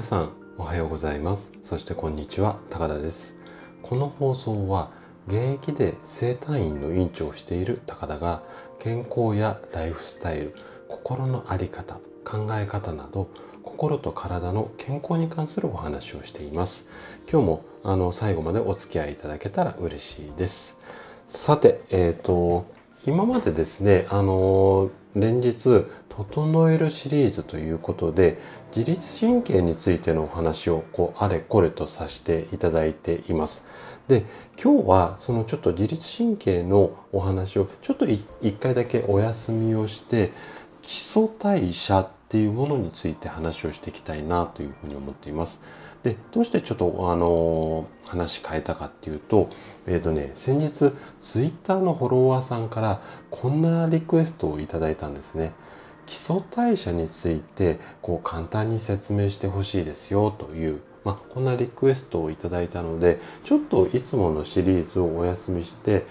皆さんおはようございます。そしてこんにちは高田です。この放送は現役で整体院の院長をしている高田が健康やライフスタイル心の在り方考え方など心と体の健康に関するお話をしています。今日もあの最後までお付き合いいただけたら嬉しいです。さてえっ、ー、と今までですねあの連日整えるシリーズということで自律神経についてのお話をこうあれこれとさせていただいています。で今日はそのちょっと自律神経のお話をちょっと一回だけお休みをして基礎代謝っていうものについて話をしていきたいなというふうに思っています。でどうしてちょっとあの話変えたかっていうとえっ、ー、とね先日ツイッターのフォロワーさんからこんなリクエストをいただいたんですね。基礎代謝についてこう簡単に説明してほしいですよという、まあ、こんなリクエストをいただいたのでちょっといつものシリーズをお休みして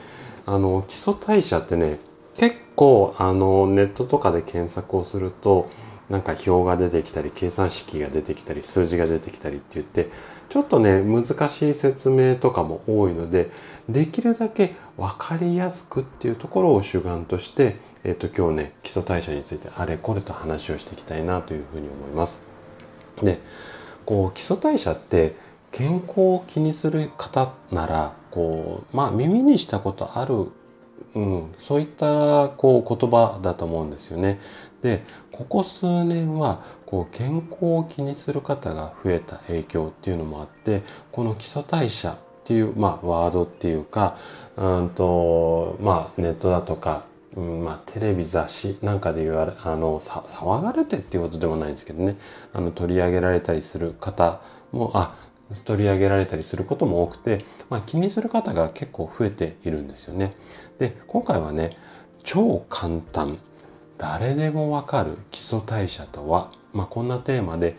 あの基礎代謝ってね結構あのネットとかで検索をするとなんか表が出てきたり計算式が出てきたり数字が出てきたりって言ってちょっとね難しい説明とかも多いのでできるだけ分かりやすくっていうところを主眼として、えっ、と今日ね基礎代謝についてあれこれと話をしていきたいなというふうに思います。でこう基礎代謝って健康を気にする方ならこうまあ耳にしたことあるうん、そういったこう言葉だと思うんですよね。でここ数年はこう健康を気にする方が増えた影響っていうのもあってこの基礎代謝っていう、まあ、ワードっていうかうんと、まあ、ネットだとか、うんまあ、テレビ雑誌なんかで言われあの騒がれてっていうことでもないんですけどねあの取り上げられたりする方もあ取り上げられたりすることも多くて、まあ、気にする方が結構増えているんですよね。で今回はね超簡単誰でもわかる基礎代謝とは、まあ、こんなテーマで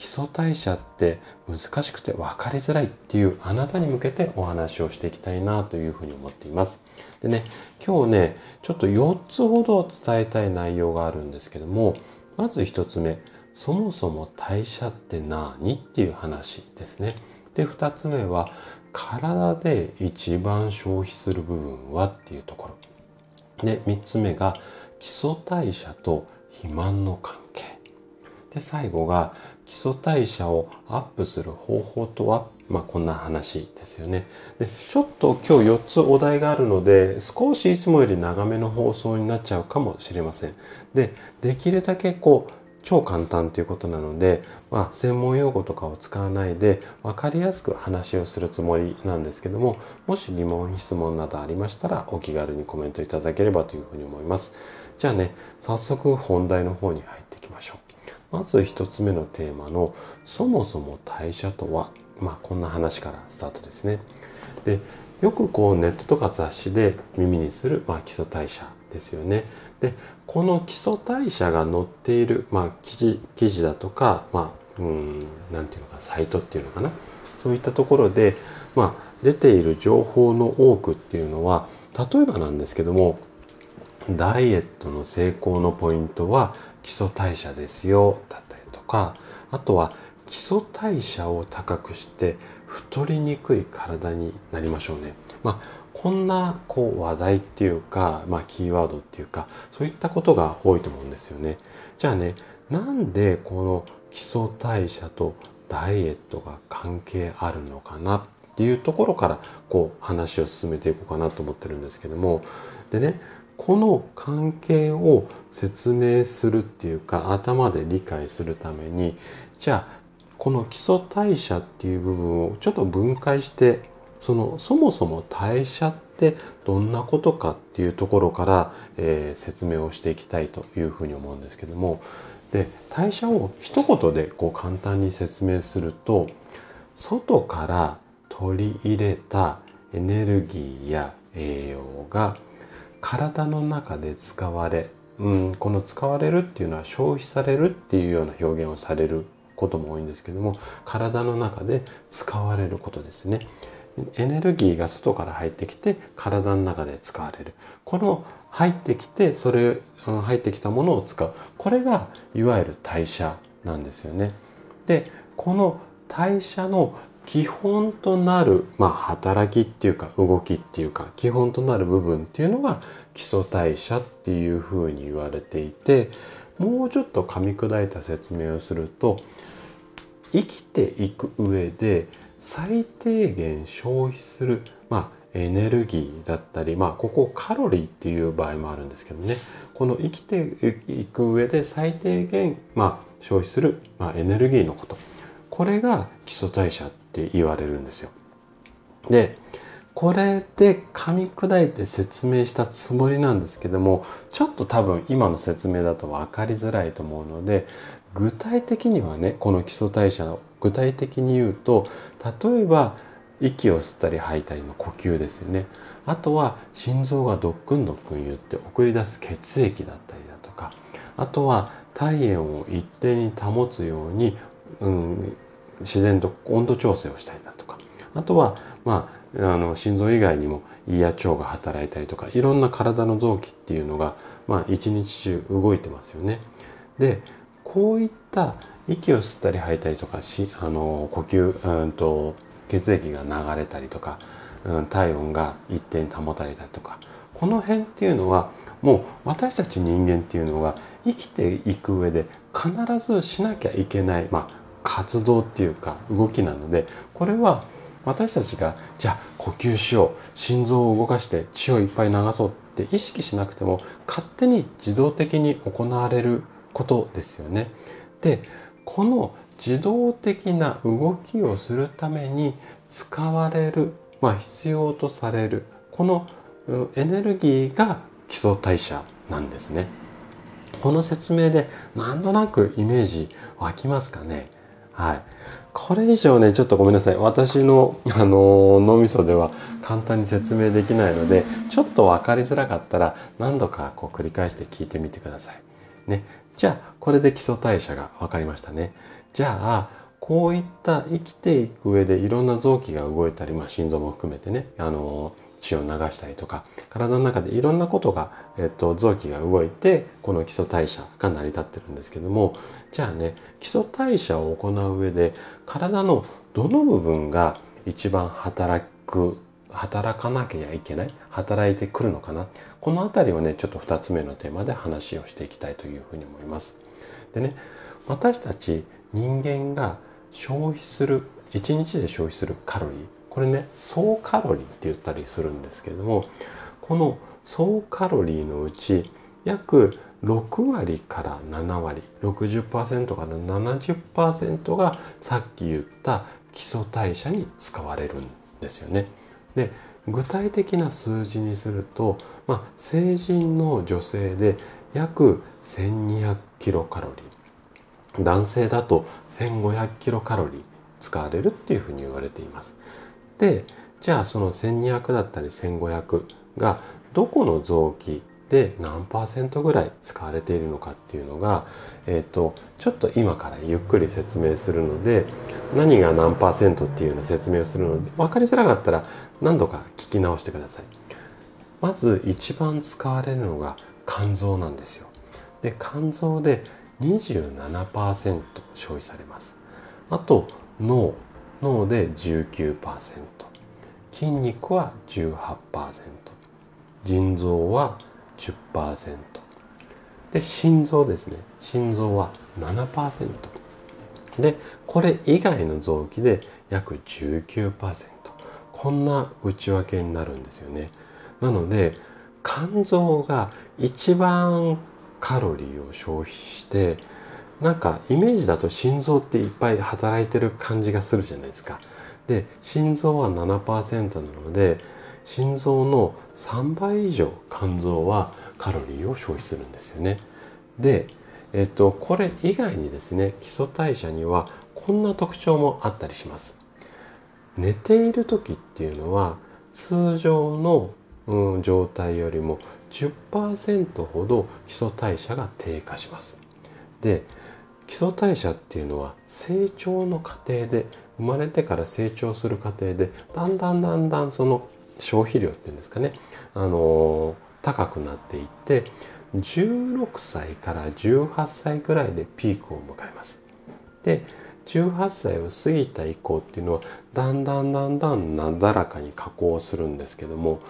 基礎代謝って難しくて分かりづらいっていうあなたに向けてお話をしていきたいなというふうに思っています。でね今日ねちょっと4つほど伝えたい内容があるんですけどもまず1つ目そもそも代謝って何っていう話ですね。で2つ目は体で一番消費する部分はっていうところ。で3つ目が基礎代謝と肥満の関係で最後が基礎代謝をアップする方法とは？まあこんな話ですよね。でちょっと今日4つお題があるので少しいつもより長めの放送になっちゃうかもしれません。でできるだけこう超簡単ということなので、まあ、専門用語とかを使わないで分かりやすく話をするつもりなんですけどももし疑問質問などありましたらお気軽にコメントいただければというふうに思います。じゃあね、早速本題の方に入っていきましょう。まず一つ目のテーマの、そもそも代謝とは、まあこんな話からスタートですね。で、よくこうネットとか雑誌で耳にする、まあ、基礎代謝ですよね。で、この基礎代謝が載っている、まあ、記事記事だとか、まあ、うん、なていうのか、サイトっていうのかな。そういったところで、まあ、出ている情報の多くっていうのは、例えばなんですけども、ダイエットの成功のポイントは基礎代謝ですよだったりとかあとは基礎代謝を高くして太りにくい体になりましょうね。まあこんなこう話題っていうか、まあ、キーワードっていうかそういったことが多いと思うんですよね。じゃあねなんでこの基礎代謝とダイエットが関係あるのかなっていうところからこう話を進めていこうかなと思ってるんですけどもでねこの関係を説明するっていうか頭で理解するためにじゃあこの基礎代謝っていう部分をちょっと分解してそのそもそも代謝ってどんなことかっていうところから、えー、説明をしていきたいというふうに思うんですけども。で代謝を一言でこう簡単に説明すると外から取り入れたエネルギーや栄養が体の中で使われ、うん、この使われるっていうのは消費されるっていうような表現をされることも多いんですけども体の中で使われることですね。エネルギーが外から入ってきて体の中で使われる。この入ってきてそれ入ってきたものを使う。これがいわゆる代謝なんですよね。でこの代謝の基本となる、まあ、働きっていうか動きっていうか基本となる部分っていうのが基礎代謝っていうふうに言われていてもうちょっと噛み砕いた説明をすると生きていく上で最低限消費する、まあ、エネルギーだったり、まあ、ここカロリーっていう場合もあるんですけどね。この生きていく上で最低限、まあ、消費する、まあ、エネルギーのこと。これが基礎代謝って言われるんですよ。でこれで噛み砕いて説明したつもりなんですけどもちょっと多分今の説明だと分かりづらいと思うので具体的にはねこの基礎代謝の具体的に言うと例えば息を吸ったり吐いたりの呼吸ですよねあとは心臓がドックンドックン言って送り出す血液だったりだとかあとは体温を一定に保つように、うん、自然と温度調整をしたりだとかあとはまああの心臓以外にも胃や腸が働いたりとかいろんな体の臓器っていうのがまあ一日中動いてますよね。でこういった息を吸ったり吐いたりとかしあの呼吸うんと血液が流れたりとか、うん、体温が一定に保たれたりとかこの辺っていうのはもう私たち人間っていうのが生きていく上で必ずしなきゃいけない、まあ、活動っていうか動きなのでこれは私たちがじゃあ呼吸しよう心臓を動かして血をいっぱい流そうって意識しなくても勝手に自動的に行われることですよね。でこの自動的な動きをするために使われる、まあ、必要とされるこのエネルギーが基礎代謝なんですね。この説明でなんとなくイメージ湧きますかね？はい。これ以上ね、ちょっとごめんなさい。私の、あの脳みそでは簡単に説明できないので、ちょっと分かりづらかったら何度かこう繰り返して聞いてみてください。ね。じゃあ、これで基礎代謝が分かりましたね。じゃあ、こういった生きていく上でいろんな臓器が動いたり、まあ心臓も含めてね、あの血を流したりとか体の中でいろんなことが、えっと、臓器が動いてこの基礎代謝が成り立ってるんですけどもじゃあね基礎代謝を行う上で体のどの部分が一番働く働かなきゃいけない働いてくるのかなこの辺りをねちょっと2つ目のテーマで話をしていきたいというふうに思います。でね私たち人間が消費する1日で消費するカロリーこれね総カロリーって言ったりするんですけれどもこの総カロリーのうち約6割から7割60%から70%がさっき言った基礎代謝に使われるんですよね。で具体的な数字にすると、まあ、成人の女性で約1200キロカロリー男性だと1500キロカロリー使われるっていうふうに言われています。でじゃあその1200だったり1500がどこの臓器で何パーセントぐらい使われているのかっていうのが、えーと、ちょっと今からゆっくり説明するので何が何パーセントっていうような説明をするので分かりづらかったら何度か聞き直してください。まず一番使われるのが肝臓なんですよ。で肝臓で27%消費されます。あと脳脳で19%筋肉は18%腎臓は10%で心臓ですね。心臓は7%でこれ以外の臓器で約19%こんな内訳になるんですよね。なので肝臓が一番カロリーを消費してなんかイメージだと心臓っていっぱい働いてる感じがするじゃないですか。で心臓は7%なので心臓の3倍以上肝臓はカロリーを消費するんですよね。で、えっと、これ以外にですね基礎代謝にはこんな特徴もあったりします。寝ている時っていうのは通常の、うん、状態よりも10%ほど基礎代謝が低下します。で基礎代謝っていうのは成長の過程で生まれてから成長する過程でだんだんだんだんその消費量っていうんですかね、あの高くなっていって16歳から18歳ぐらいでピークを迎えます。で18歳を過ぎた以降っていうのはだんだんだんだんなだらかに下降するんですけども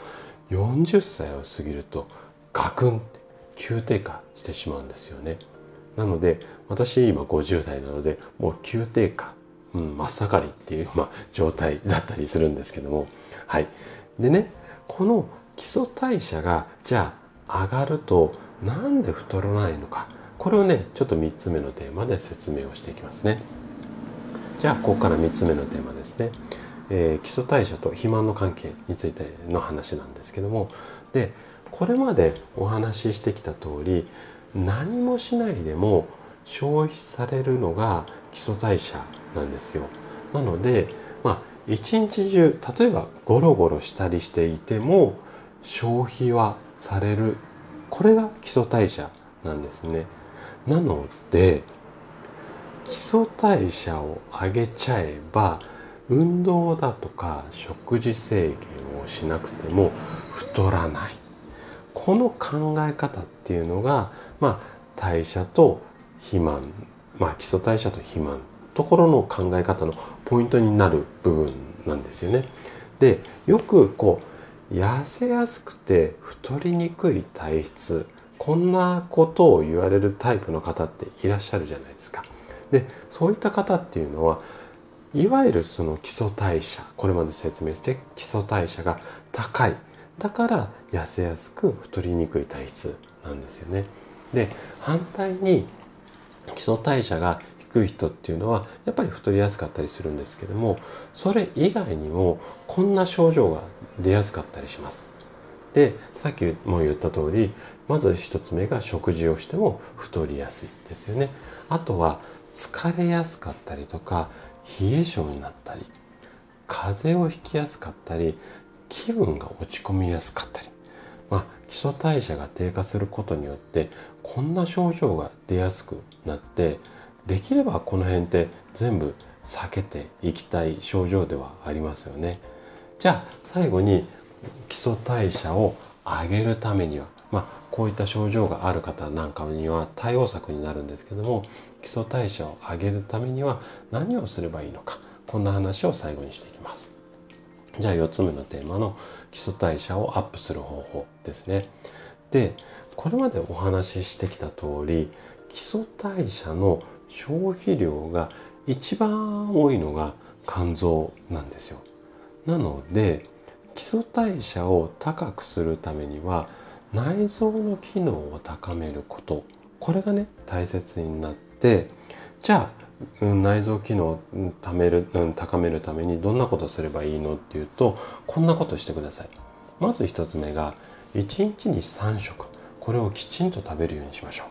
40歳を過ぎるとガクンって急低下してしまうんですよね。なので私今50代なのでもう急低下、うん、真っ盛りっていう、まあ、状態だったりするんですけども。はい。でねこの基礎代謝がじゃあ上がるとなんで太らないのか。これをねちょっと3つ目のテーマで説明をしていきますね。じゃあここから3つ目のテーマですね、えー、基礎代謝と肥満の関係についての話なんですけども。でこれまでお話ししてきた通り何もしないでも消費されるのが基礎代謝なんですよ。なのでまあ一日中例えばゴロゴロしたりしていても消費はされる。これが基礎代謝なんですね。なので基礎代謝を上げちゃえば運動だとか食事制限をしなくても太らない。この考え方っていうのが、まあ、代謝と肥満、まあ、基礎代謝と肥満ところの考え方のポイントになる部分なんですよね。でよくこう痩せやすくて太りにくい体質こんなことを言われるタイプの方っていらっしゃるじゃないですか。でそういった方っていうのはいわゆるその基礎代謝これまで説明して基礎代謝が高いだから痩せやすく太りにくい体質なんですよね。で反対に基礎代謝が低い人っていうのはやっぱり太りやすかったりするんですけどもそれ以外にもこんな症状が出やすかったりします。でさっきも言った通りまず一つ目が食事をしても太りやすいですよね。あとは疲れやすかったりとか冷え性になったり風邪をひきやすかったり気分が落ち込みやすかったり、まあ、基礎代謝が低下することによってこんな症状が出やすくなってできればこの辺って全部避けていきたい症状ではありますよね。じゃあ最後に基礎代謝を上げるためにはまあ、こういった症状がある方なんかには対応策になるんですけども基礎代謝を上げるためには何をすればいいのかこんな話を最後にしていきます。じゃあ4つ目のテーマの基礎代謝をアップする方法ですね。でこれまでお話ししてきた通り基礎代謝の消費量が一番多いのが肝臓なんですよ。なので基礎代謝を高くするためには内臓の機能を高めることこれがね大切になってじゃあ、うん、内臓機能をためる、うん、高めるためにどんなことすればいいのっていうとこんなことしてください。まず1つ目が1日に3食。これをきちんと食べるようにしましょ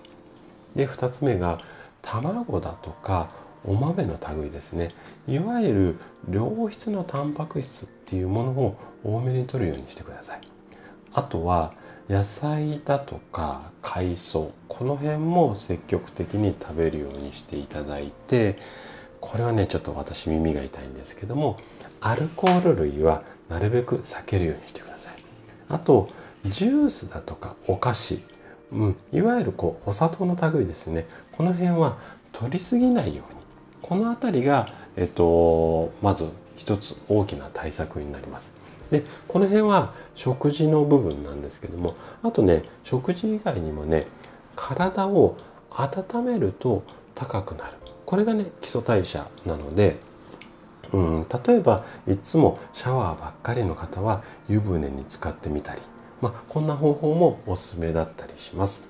う。で2つ目が卵だとかお豆の類ですね。いわゆる良質のタンパク質っていうものを多めに摂るようにしてください。あとは野菜だとか海藻この辺も積極的に食べるようにしていただいてこれはねちょっと私耳が痛いんですけどもアルコール類はなるべく避けるようにしてください。あとジュースだとかお菓子、うん、いわゆるこうお砂糖の類ですね。この辺は取りすぎないように。この辺りが、えっと、まず一つ大きな対策になります。でこの辺は食事の部分なんですけどもあとね食事以外にもね体を温めると高くなるこれがね基礎代謝なのでうん例えばいつもシャワーばっかりの方は湯船に浸かってみたり、まあ、こんな方法もおすすめだったりします。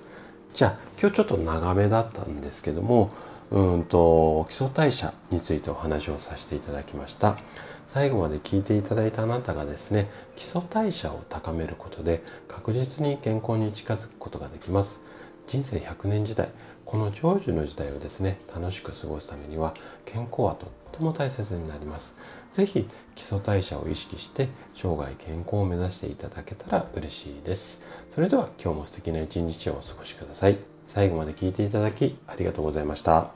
じゃあ今日ちょっと長めだったんですけどもうんと基礎代謝についてお話をさせていただきました。最後まで聞いていただいたあなたがですね基礎代謝を高めることで確実に健康に近づくことができます。人生100年時代この長寿の時代をですね楽しく過ごすためには健康はとっても大切になります。是非基礎代謝を意識して生涯健康を目指していただけたら嬉しいです。それでは今日も素敵な一日をお過ごしください。最後まで聞いていただきありがとうございました。